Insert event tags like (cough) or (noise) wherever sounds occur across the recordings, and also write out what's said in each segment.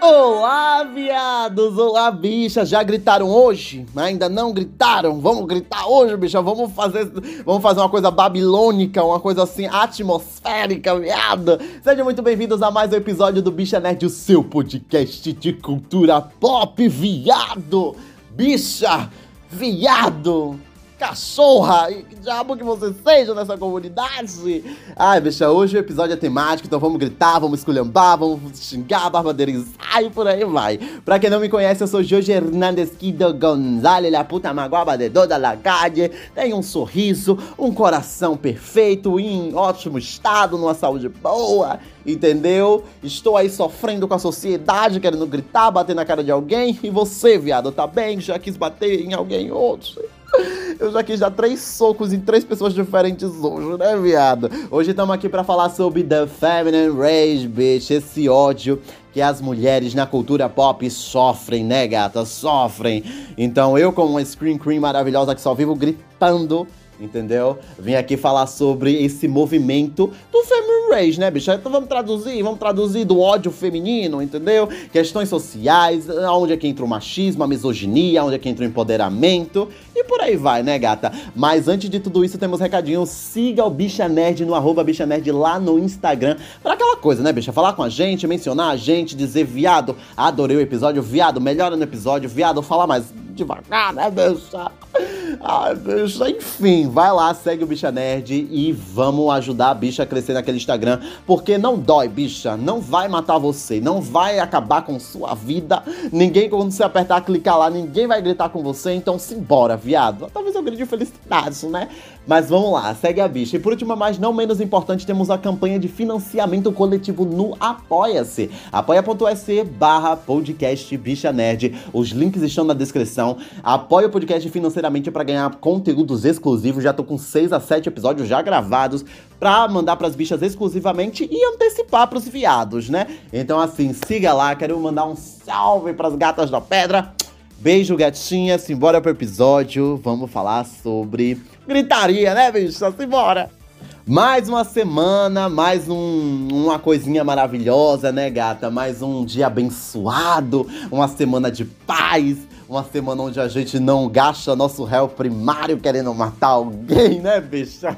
Olá, viados! Olá, bichas! Já gritaram hoje? Ainda não gritaram? Vamos gritar hoje, bicha! Vamos fazer, vamos fazer uma coisa babilônica, uma coisa assim, atmosférica, viado! Sejam muito bem-vindos a mais um episódio do Bicha Nerd, o seu podcast de cultura pop, viado! Bicha! Viado! Cachorra! Que diabo que você seja nessa comunidade! Ai, bicha, hoje o episódio é temático, então vamos gritar, vamos esculhambar, vamos xingar, barbadeirizar e por aí vai. Pra quem não me conhece, eu sou Jorge Hernandes Quido Gonzalez, la puta maguaba de toda la calle. Tenho um sorriso, um coração perfeito, em ótimo estado, numa saúde boa, entendeu? Estou aí sofrendo com a sociedade, querendo gritar, bater na cara de alguém. E você, viado, tá bem? Já quis bater em alguém outro? Eu já quis dar três socos em três pessoas diferentes hoje, né, viado? Hoje estamos aqui para falar sobre The Feminine Rage, bitch. Esse ódio que as mulheres na cultura pop sofrem, né, gata? Sofrem. Então eu, como uma Screen Queen maravilhosa que só vivo gritando entendeu? Vim aqui falar sobre esse movimento do Feminine Rage, né, bicho? Então vamos traduzir, vamos traduzir do ódio feminino, entendeu? Questões sociais, onde é que entra o machismo, a misoginia, onde é que entra o empoderamento e por aí vai, né, gata? Mas antes de tudo isso, temos recadinho. Siga o Bicha Nerd no arroba Bicha Nerd lá no Instagram. Pra aquela coisa, né, bicha? Falar com a gente, mencionar a gente, dizer viado, adorei o episódio, viado, melhora no episódio, viado, fala mais devagar, né, bicha? Bicha, enfim, vai lá, segue o Bicha Nerd e vamos ajudar a bicha a crescer naquele Instagram, porque não dói, bicha, não vai matar você, não vai acabar com sua vida. Ninguém, quando você apertar, clicar lá, ninguém vai gritar com você, então simbora, viado. Talvez eu grite de felicidade, né? Mas vamos lá, segue a bicha. E por último, mas não menos importante, temos a campanha de financiamento coletivo no Apoia-se. apoia.se barra podcast Bicha Nerd. Os links estão na descrição. Apoia o podcast financeiramente para ganhar conteúdos exclusivos. Já tô com 6 a 7 episódios já gravados pra mandar pras bichas exclusivamente e antecipar pros viados, né? Então assim, siga lá, quero mandar um salve pras gatas da pedra. Beijo, gatinha. Simbora pro episódio. Vamos falar sobre gritaria, né, bicho? Simbora! Mais uma semana, mais um, uma coisinha maravilhosa, né, gata? Mais um dia abençoado, uma semana de paz, uma semana onde a gente não gasta nosso réu primário querendo matar alguém, né, bicha?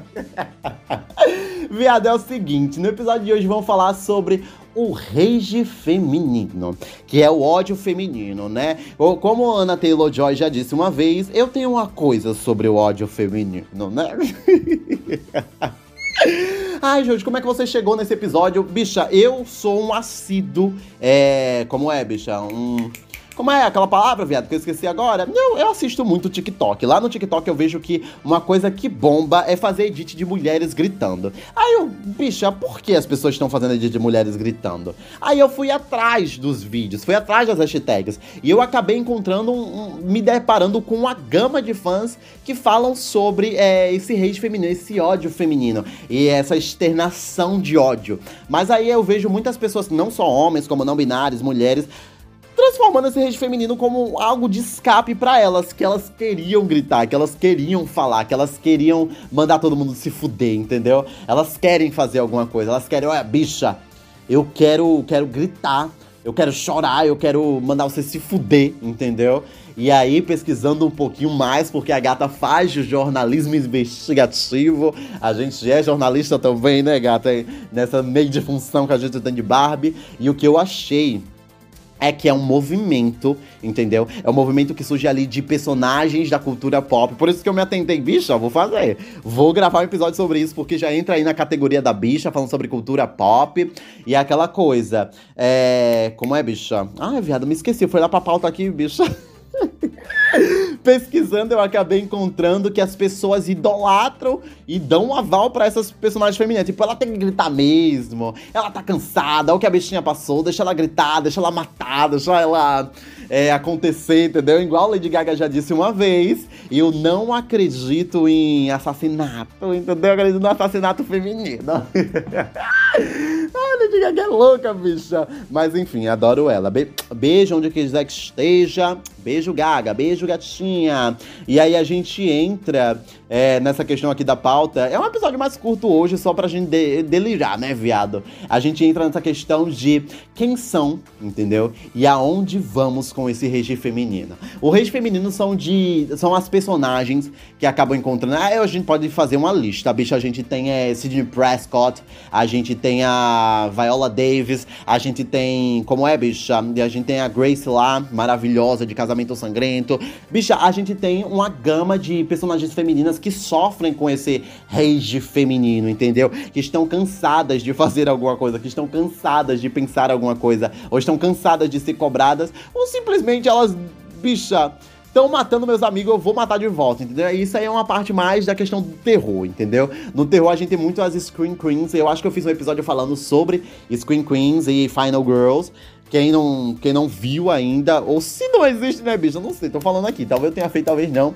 (laughs) Viado, é o seguinte, no episódio de hoje vamos falar sobre o rage feminino, que é o ódio feminino, né? Como Ana Taylor Joy já disse uma vez, eu tenho uma coisa sobre o ódio feminino, né? (laughs) Ai, Jorge, como é que você chegou nesse episódio? Bicha, eu sou um assíduo. É. Como é, bicha? Um como é aquela palavra, viado, que eu esqueci agora? Não, eu assisto muito TikTok. Lá no TikTok eu vejo que uma coisa que bomba é fazer edit de mulheres gritando. Aí eu, bicha, por que as pessoas estão fazendo edit de mulheres gritando? Aí eu fui atrás dos vídeos, fui atrás das hashtags. E eu acabei encontrando, um, um, me deparando com uma gama de fãs que falam sobre é, esse hate feminino, esse ódio feminino. E essa externação de ódio. Mas aí eu vejo muitas pessoas, não só homens, como não binários, mulheres, transformando esse rede feminino como algo de escape para elas, que elas queriam gritar, que elas queriam falar, que elas queriam mandar todo mundo se fuder, entendeu? Elas querem fazer alguma coisa, elas querem, olha, bicha, eu quero, quero gritar, eu quero chorar, eu quero mandar você se fuder, entendeu? E aí, pesquisando um pouquinho mais, porque a gata faz jornalismo investigativo, a gente é jornalista também, né, gata? Nessa meio de função que a gente tem de Barbie. E o que eu achei é que é um movimento, entendeu? É um movimento que surge ali de personagens da cultura pop. Por isso que eu me atentei, bicha, vou fazer. Vou gravar um episódio sobre isso, porque já entra aí na categoria da bicha, falando sobre cultura pop. E é aquela coisa. É. Como é, bicha? Ai, viado, me esqueci. Foi lá pra pauta aqui, bicha. (laughs) Pesquisando, eu acabei encontrando que as pessoas idolatram e dão um aval para essas personagens femininas. Tipo, ela tem que gritar mesmo, ela tá cansada, o que a bichinha passou, deixa ela gritar, deixa ela matar, deixa ela é, acontecer, entendeu? Igual Lady Gaga já disse uma vez, eu não acredito em assassinato, entendeu? Eu acredito no assassinato feminino. (laughs) a Lady Gaga é louca, bicha. Mas enfim, adoro ela. Be beijo onde quiser que esteja. Beijo, Gaga. Beijo, gatinha. E aí a gente entra é, nessa questão aqui da pauta. É um episódio mais curto hoje, só pra gente de delirar, né, viado? A gente entra nessa questão de quem são, entendeu? E aonde vamos com esse regi feminino. O regi feminino são de. são as personagens que acabam encontrando. Ah, a gente pode fazer uma lista, bicho. A gente tem é, Sidney Prescott, a gente tem a Viola Davis, a gente tem. Como é, bicha? A gente tem a Grace lá, maravilhosa, de casamento sangrento. Bicha, a gente tem uma gama de personagens femininas que sofrem com esse rage feminino, entendeu? Que estão cansadas de fazer alguma coisa, que estão cansadas de pensar alguma coisa, ou estão cansadas de ser cobradas, ou simplesmente elas, bicha estão matando meus amigos, eu vou matar de volta, entendeu? Isso aí é uma parte mais da questão do terror, entendeu? No terror a gente tem muito as Screen Queens, eu acho que eu fiz um episódio falando sobre Screen Queens e Final Girls. Quem não, quem não viu ainda, ou se não existe, né, bicho? Eu não sei, tô falando aqui. Talvez eu tenha feito, talvez não.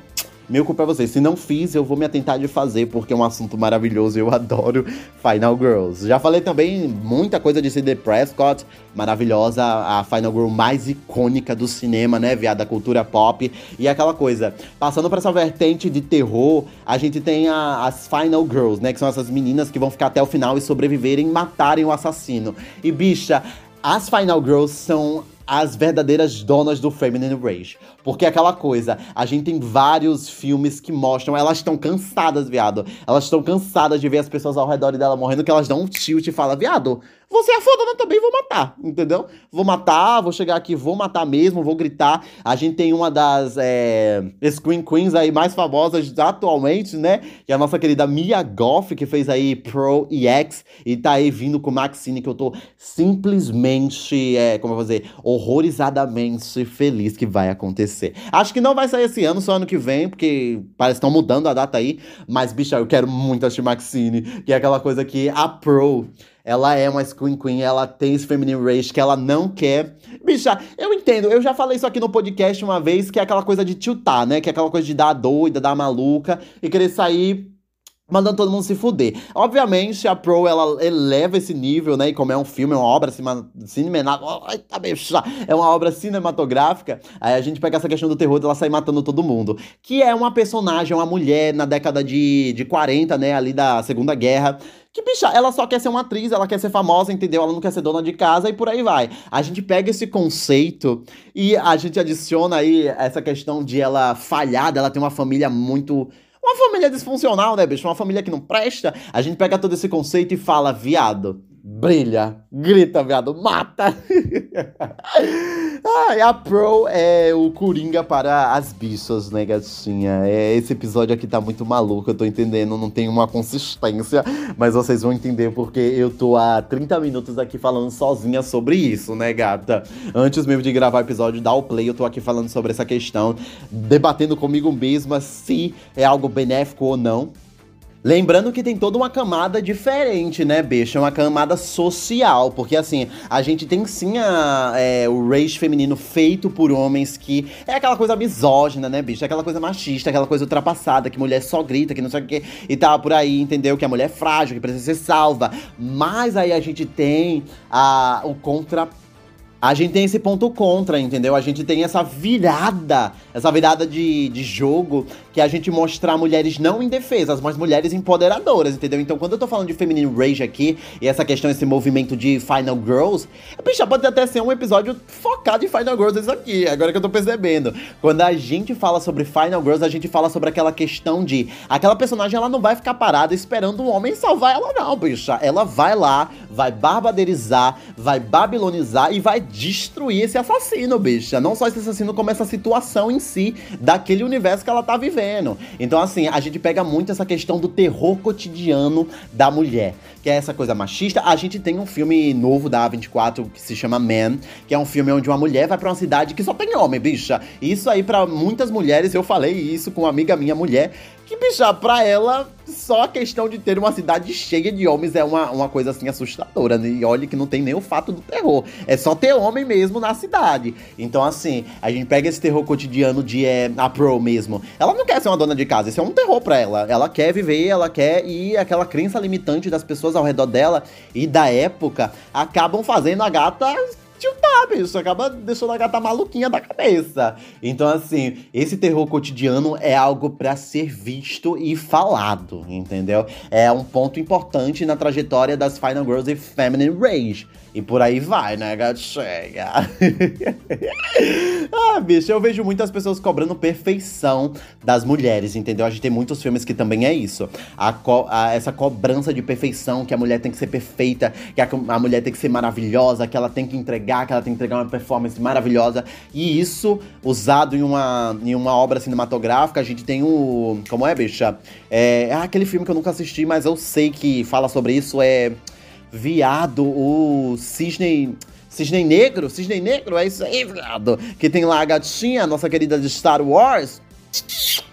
Meu culpa é você. Se não fiz, eu vou me atentar de fazer, porque é um assunto maravilhoso e eu (laughs) adoro Final Girls. Já falei também muita coisa de CD Prescott, maravilhosa, a Final Girl mais icônica do cinema, né, viado? Da cultura pop. E aquela coisa, passando para essa vertente de terror, a gente tem a, as Final Girls, né? Que são essas meninas que vão ficar até o final e sobreviverem e matarem o assassino. E bicha, as Final Girls são as verdadeiras donas do Feminine Rage. Porque é aquela coisa, a gente tem vários filmes que mostram, elas estão cansadas, viado. Elas estão cansadas de ver as pessoas ao redor dela morrendo, que elas dão um tilt e falam, viado, você é fodona também, vou matar, entendeu? Vou matar, vou chegar aqui, vou matar mesmo, vou gritar. A gente tem uma das é, Screen Queens aí mais famosas atualmente, né? Que é a nossa querida Mia Goff, que fez aí Pro e X, e tá aí vindo com Maxine, que eu tô simplesmente, é, como eu vou dizer, horrorizadamente feliz que vai acontecer. Acho que não vai sair esse ano, só ano que vem, porque parece que estão mudando a data aí, mas, bicha, eu quero muito assistir Maxine, que é aquela coisa que a Pro ela é uma Screen Queen, ela tem esse feminine rage que ela não quer. Bicha, eu entendo, eu já falei isso aqui no podcast uma vez, que é aquela coisa de tiltar, né? Que é aquela coisa de dar doida, dar maluca e querer sair mandando todo mundo se fuder. Obviamente, a Pro, ela eleva esse nível, né? E como é um filme, é uma obra cinematográfica, é uma obra cinematográfica, aí a gente pega essa questão do terror dela sair matando todo mundo. Que é uma personagem, uma mulher na década de, de 40, né? Ali da Segunda Guerra, que, bicha, ela só quer ser uma atriz, ela quer ser famosa, entendeu? Ela não quer ser dona de casa e por aí vai. A gente pega esse conceito e a gente adiciona aí essa questão de ela falhar, dela ter uma família muito. Uma família disfuncional, né, bicho? Uma família que não presta. A gente pega todo esse conceito e fala, viado brilha, grita, viado, mata. (laughs) e a Pro é o Coringa para as bichas, né, gatinha? É, esse episódio aqui tá muito maluco, eu tô entendendo, não tem uma consistência, mas vocês vão entender porque eu tô há 30 minutos aqui falando sozinha sobre isso, né, gata? Antes mesmo de gravar o episódio, dar o play, eu tô aqui falando sobre essa questão, debatendo comigo mesma se é algo benéfico ou não. Lembrando que tem toda uma camada diferente, né, bicho? É uma camada social, porque assim, a gente tem sim a, é, o rage feminino feito por homens que é aquela coisa misógina, né, bicho? É aquela coisa machista, aquela coisa ultrapassada, que mulher só grita, que não sei o que, e tá por aí, entendeu? Que a mulher é frágil, que precisa ser salva. Mas aí a gente tem a, o contra a gente tem esse ponto contra, entendeu? A gente tem essa virada, essa virada de, de jogo que a gente mostrar mulheres não indefesas, mas mulheres empoderadoras, entendeu? Então, quando eu tô falando de feminine rage aqui, e essa questão, esse movimento de Final Girls, bicha, pode até ser um episódio focado em Final Girls isso aqui, agora que eu tô percebendo. Quando a gente fala sobre Final Girls, a gente fala sobre aquela questão de aquela personagem, ela não vai ficar parada esperando um homem salvar ela não, bicha. Ela vai lá, vai barbaderizar, vai babilonizar e vai destruir esse assassino, bicha. Não só esse assassino, como essa situação em si, daquele universo que ela tá vivendo. Então, assim, a gente pega muito essa questão do terror cotidiano da mulher, que é essa coisa machista. A gente tem um filme novo da A24 que se chama Man, que é um filme onde uma mulher vai para uma cidade que só tem homem, bicha. Isso aí, para muitas mulheres, eu falei isso com uma amiga minha mulher, que, bicha, pra ela, só a questão de ter uma cidade cheia de homens é uma, uma coisa assim assustadora, né? E olha que não tem nem o fato do terror. É só ter homem mesmo na cidade. Então, assim, a gente pega esse terror cotidiano de é, a Pro mesmo. Ela não quer ser uma dona de casa, isso é um terror pra ela. Ela quer viver, ela quer e aquela crença limitante das pessoas ao redor dela e da época acabam fazendo a gata bicho. Acaba deixando a gata maluquinha da cabeça. Então, assim, esse terror cotidiano é algo para ser visto e falado, entendeu? É um ponto importante na trajetória das Final Girls e Feminine Rage. E por aí vai, né, gato? Chega. (laughs) ah, bicho, eu vejo muitas pessoas cobrando perfeição das mulheres, entendeu? A gente tem muitos filmes que também é isso. A, co a essa cobrança de perfeição, que a mulher tem que ser perfeita, que a, a mulher tem que ser maravilhosa, que ela tem que entregar, que ela tem que entregar uma performance maravilhosa. E isso, usado em uma, em uma obra cinematográfica, a gente tem o. Como é, bicha? É, é aquele filme que eu nunca assisti, mas eu sei que fala sobre isso. É viado, o cisne. Cisne Negro? Cisne Negro? É isso aí, viado. Que tem lá a gatinha, nossa querida de Star Wars.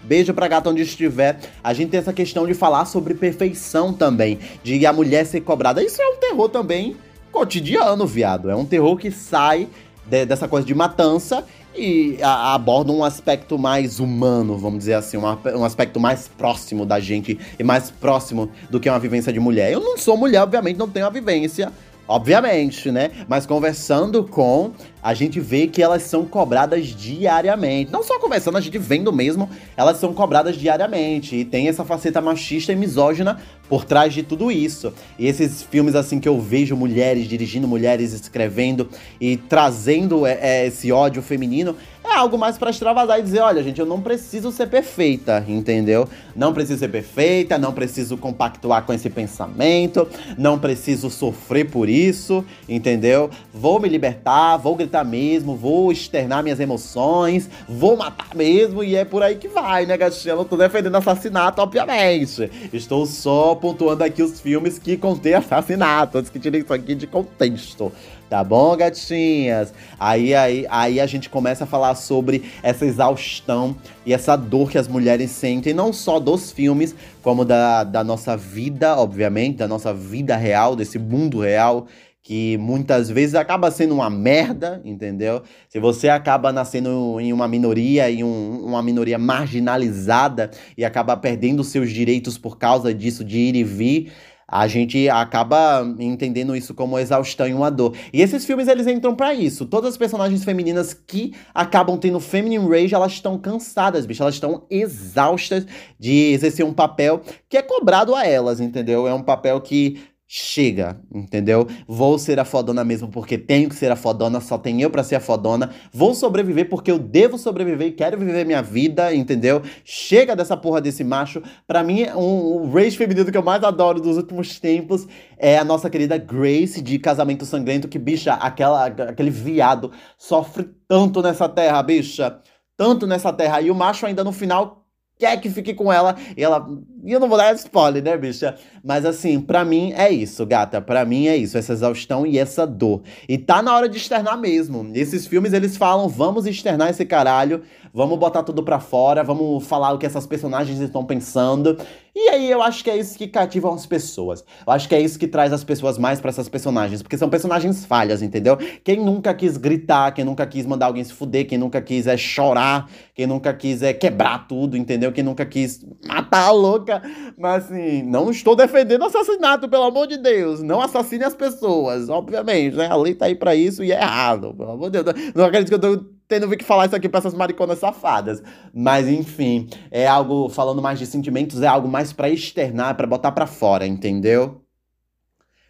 Beijo pra gata onde estiver. A gente tem essa questão de falar sobre perfeição também. De a mulher ser cobrada. Isso é um terror também cotidiano, viado. É um terror que sai de, dessa coisa de matança e a, aborda um aspecto mais humano, vamos dizer assim, um, um, aspecto mais próximo da gente e mais próximo do que uma vivência de mulher. Eu não sou mulher, obviamente, não tenho a vivência Obviamente, né? Mas conversando com, a gente vê que elas são cobradas diariamente. Não só conversando, a gente vendo mesmo, elas são cobradas diariamente. E tem essa faceta machista e misógina por trás de tudo isso. E esses filmes, assim, que eu vejo mulheres dirigindo, mulheres escrevendo e trazendo é, é, esse ódio feminino, é algo mais para extravasar e dizer: olha, gente, eu não preciso ser perfeita, entendeu? Não preciso ser perfeita, não preciso compactuar com esse pensamento, não preciso sofrer por isso, entendeu? Vou me libertar, vou gritar mesmo, vou externar minhas emoções, vou matar mesmo, e é por aí que vai, né, gatinha? Não tô defendendo assassinato, obviamente. Estou só pontuando aqui os filmes que contêm assassinato, antes que tirem isso aqui de contexto. Tá bom, gatinhas? Aí, aí, aí a gente começa a falar sobre essa exaustão e essa dor que as mulheres sentem, não só dos filmes, como da, da nossa vida, obviamente, da nossa vida real, desse mundo real que muitas vezes acaba sendo uma merda, entendeu? Se você acaba nascendo em uma minoria, em um, uma minoria marginalizada e acaba perdendo seus direitos por causa disso, de ir e vir, a gente acaba entendendo isso como exaustão e uma dor. E esses filmes eles entram para isso. Todas as personagens femininas que acabam tendo feminine rage, elas estão cansadas, bicho, elas estão exaustas de exercer um papel que é cobrado a elas, entendeu? É um papel que chega, entendeu? Vou ser a fodona mesmo porque tenho que ser a fodona, só tem eu para ser a fodona. Vou sobreviver porque eu devo sobreviver e quero viver minha vida, entendeu? Chega dessa porra desse macho. Para mim, um, um feminino que eu mais adoro dos últimos tempos é a nossa querida Grace de Casamento Sangrento, que bicha, aquela aquele viado sofre tanto nessa terra, bicha. Tanto nessa terra. E o macho ainda no final quer que fique com ela. E ela. E eu não vou dar spoiler, né, bicha? Mas assim, para mim é isso, gata. para mim é isso, essa exaustão e essa dor. E tá na hora de externar mesmo. Esses filmes eles falam: vamos externar esse caralho, vamos botar tudo pra fora, vamos falar o que essas personagens estão pensando. E aí eu acho que é isso que cativa as pessoas. Eu acho que é isso que traz as pessoas mais para essas personagens, porque são personagens falhas, entendeu? Quem nunca quis gritar, quem nunca quis mandar alguém se fuder, quem nunca quis é chorar, quem nunca quis é quebrar tudo, entendeu? Quem nunca quis matar a louca. Mas assim, não estou defendendo assassinato, pelo amor de Deus. Não assassine as pessoas, obviamente, né? A lei tá aí para isso e é errado, pelo amor de Deus. Não acredito que eu tô tendo que falar isso aqui pra essas mariconas safadas. Mas enfim, é algo falando mais de sentimentos, é algo mais para externar, para botar para fora, entendeu?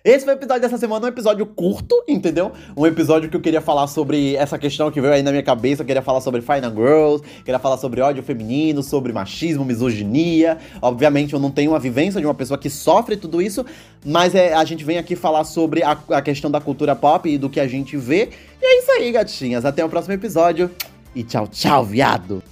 Esse foi o episódio dessa semana, um episódio curto, entendeu? Um episódio que eu queria falar sobre essa questão que veio aí na minha cabeça. Eu queria falar sobre Final Girls, queria falar sobre ódio feminino, sobre machismo, misoginia. Obviamente, eu não tenho uma vivência de uma pessoa que sofre tudo isso, mas é, a gente vem aqui falar sobre a, a questão da cultura pop e do que a gente vê. E é isso aí, gatinhas. Até o próximo episódio. E tchau, tchau, viado!